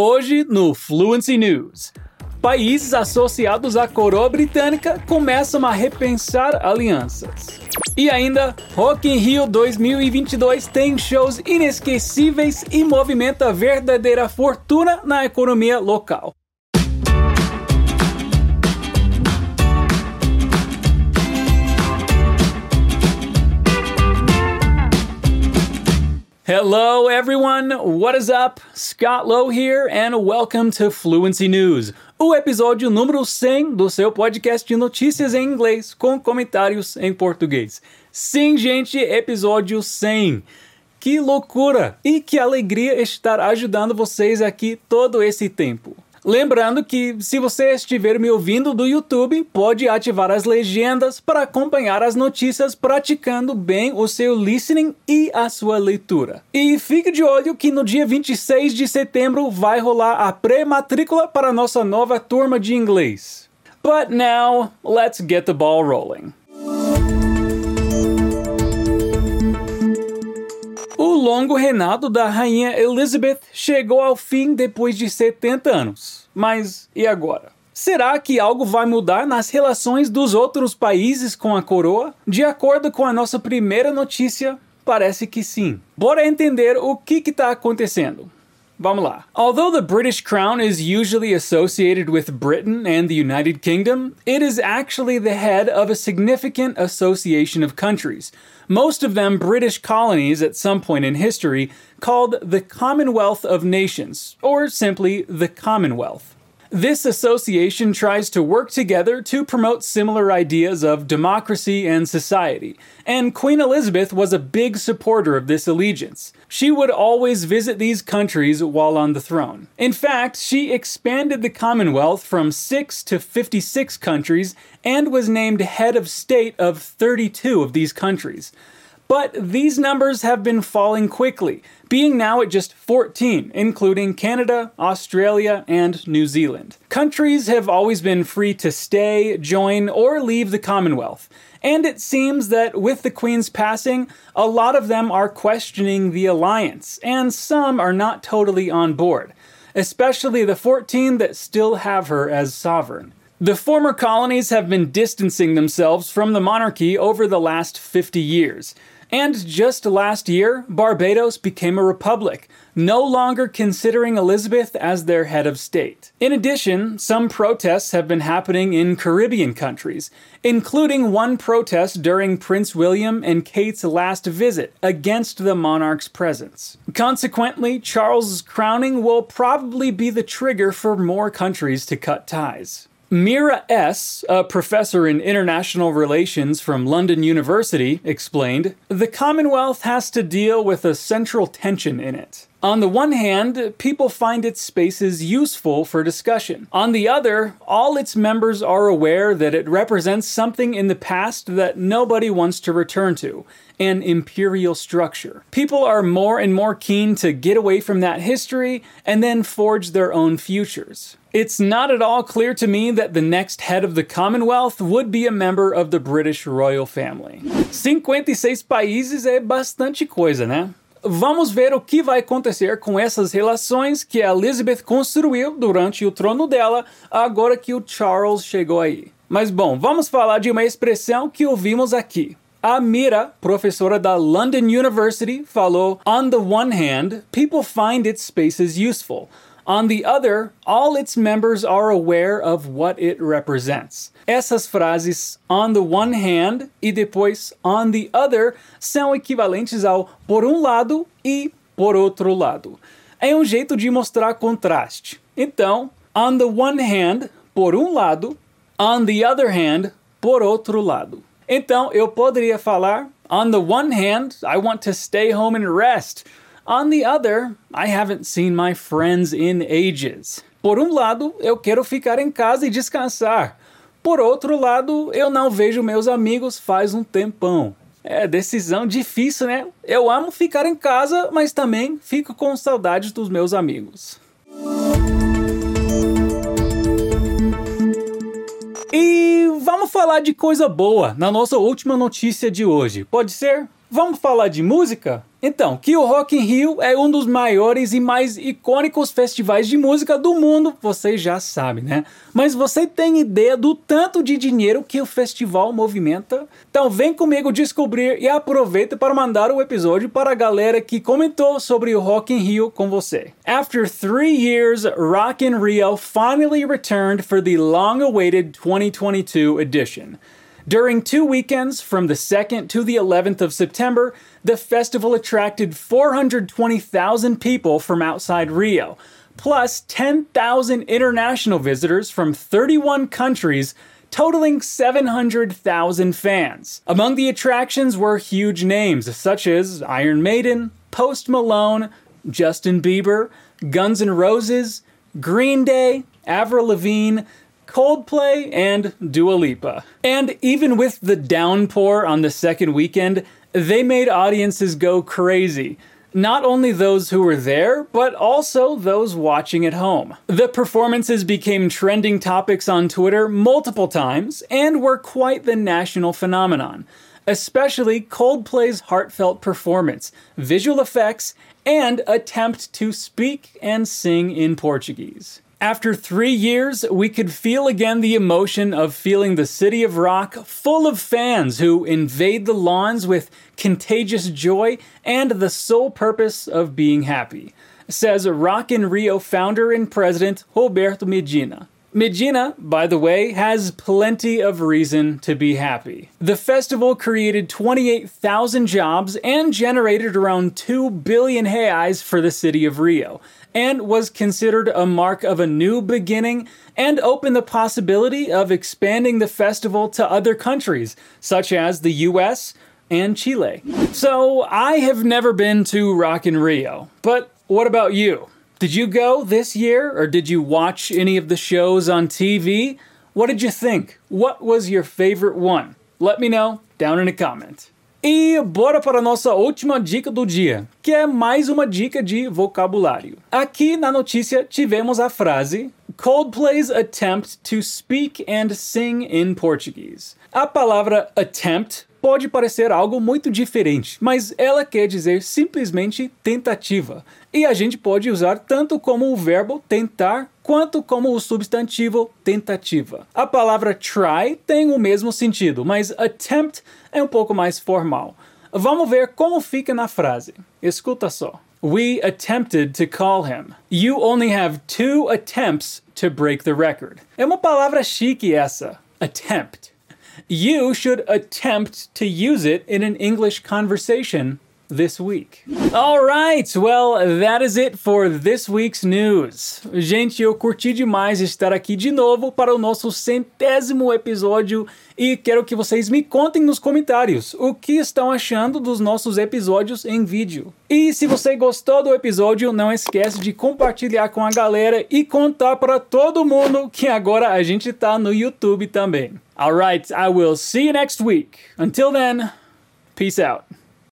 Hoje no Fluency News. Países associados à coroa britânica começam a repensar alianças. E ainda, Rock in Rio 2022 tem shows inesquecíveis e movimenta verdadeira fortuna na economia local. Hello, everyone. What is up? Scott Lowe here, and welcome to Fluency News, o episódio número 100 do seu podcast de notícias em inglês com comentários em português. Sim, gente, episódio 100. Que loucura! E que alegria estar ajudando vocês aqui todo esse tempo. Lembrando que, se você estiver me ouvindo do YouTube, pode ativar as legendas para acompanhar as notícias praticando bem o seu listening e a sua leitura. E fique de olho que no dia 26 de setembro vai rolar a pré-matrícula para nossa nova turma de inglês. But now, let's get the ball rolling. Longo reinado da rainha Elizabeth chegou ao fim depois de 70 anos. Mas e agora? Será que algo vai mudar nas relações dos outros países com a coroa? De acordo com a nossa primeira notícia, parece que sim. Bora entender o que está acontecendo. Vamos. Although the British crown is usually associated with Britain and the United Kingdom, it is actually the head of a significant association of countries, most of them British colonies at some point in history, called the Commonwealth of Nations, or simply the Commonwealth. This association tries to work together to promote similar ideas of democracy and society, and Queen Elizabeth was a big supporter of this allegiance. She would always visit these countries while on the throne. In fact, she expanded the Commonwealth from 6 to 56 countries and was named head of state of 32 of these countries. But these numbers have been falling quickly, being now at just 14, including Canada, Australia, and New Zealand. Countries have always been free to stay, join, or leave the Commonwealth. And it seems that with the Queen's passing, a lot of them are questioning the alliance, and some are not totally on board, especially the 14 that still have her as sovereign. The former colonies have been distancing themselves from the monarchy over the last 50 years. And just last year, Barbados became a republic, no longer considering Elizabeth as their head of state. In addition, some protests have been happening in Caribbean countries, including one protest during Prince William and Kate's last visit against the monarch's presence. Consequently, Charles's crowning will probably be the trigger for more countries to cut ties. Mira S., a professor in international relations from London University, explained The Commonwealth has to deal with a central tension in it. On the one hand, people find its spaces useful for discussion. On the other, all its members are aware that it represents something in the past that nobody wants to return to an imperial structure. People are more and more keen to get away from that history and then forge their own futures. It's not at all clear to me that the next head of the Commonwealth would be a member of the British royal family. 56 países é bastante coisa, né? Vamos ver o que vai acontecer com essas relações que a Elizabeth construiu durante o trono dela, agora que o Charles chegou aí. Mas bom, vamos falar de uma expressão que ouvimos aqui. A Mira, professora da London University, falou: On the one hand, people find its spaces useful. On the other, all its members are aware of what it represents. Essas frases on the one hand e depois on the other são equivalentes ao por um lado e por outro lado. É um jeito de mostrar contraste. Então, on the one hand, por um lado, on the other hand, por outro lado. Então, eu poderia falar: On the one hand, I want to stay home and rest. On the other, I haven't seen my friends in ages. Por um lado, eu quero ficar em casa e descansar. Por outro lado, eu não vejo meus amigos faz um tempão. É decisão difícil, né? Eu amo ficar em casa, mas também fico com saudade dos meus amigos. E vamos falar de coisa boa na nossa última notícia de hoje. Pode ser? Vamos falar de música? Então, que o Rock in Rio é um dos maiores e mais icônicos festivais de música do mundo, vocês já sabem, né? Mas você tem ideia do tanto de dinheiro que o festival movimenta? Então vem comigo descobrir e aproveita para mandar o episódio para a galera que comentou sobre o Rock in Rio com você. After three years, Rock in Rio finally returned for the long-awaited 2022 edition. During two weekends, from the 2nd to the 11th of September, the festival attracted 420,000 people from outside Rio, plus 10,000 international visitors from 31 countries, totaling 700,000 fans. Among the attractions were huge names such as Iron Maiden, Post Malone, Justin Bieber, Guns N' Roses, Green Day, Avril Lavigne, Coldplay, and Dua Lipa. And even with the downpour on the second weekend, they made audiences go crazy. Not only those who were there, but also those watching at home. The performances became trending topics on Twitter multiple times and were quite the national phenomenon, especially Coldplay's heartfelt performance, visual effects, and attempt to speak and sing in Portuguese. After three years, we could feel again the emotion of feeling the city of rock full of fans who invade the lawns with contagious joy and the sole purpose of being happy, says Rock in Rio founder and president Roberto Medina. Medina, by the way, has plenty of reason to be happy. The festival created 28,000 jobs and generated around 2 billion reais for the city of Rio, and was considered a mark of a new beginning and opened the possibility of expanding the festival to other countries, such as the US and Chile. So, I have never been to Rock in Rio, but what about you? Did you go this year or did you watch any of the shows on TV? What did you think? What was your favorite one? Let me know down in a comment. E bora para a nossa última dica do dia, que é mais uma dica de vocabulário. Aqui na notícia tivemos a frase Coldplay's attempt to speak and sing in Portuguese. A palavra attempt pode parecer algo muito diferente, mas ela quer dizer simplesmente tentativa. E a gente pode usar tanto como o verbo tentar quanto como o substantivo tentativa. A palavra try tem o mesmo sentido, mas attempt é um pouco mais formal. Vamos ver como fica na frase. Escuta só. We attempted to call him. You only have two attempts to break the record. É uma palavra chique essa. Attempt. You should attempt to use it in an English conversation this week. All right, well, that is it for this week's news. Gente, eu curti demais estar aqui de novo para o nosso centésimo episódio e quero que vocês me contem nos comentários o que estão achando dos nossos episódios em vídeo. E se você gostou do episódio, não esquece de compartilhar com a galera e contar para todo mundo que agora a gente tá no YouTube também. All right, I will see you next week. Until then, peace out.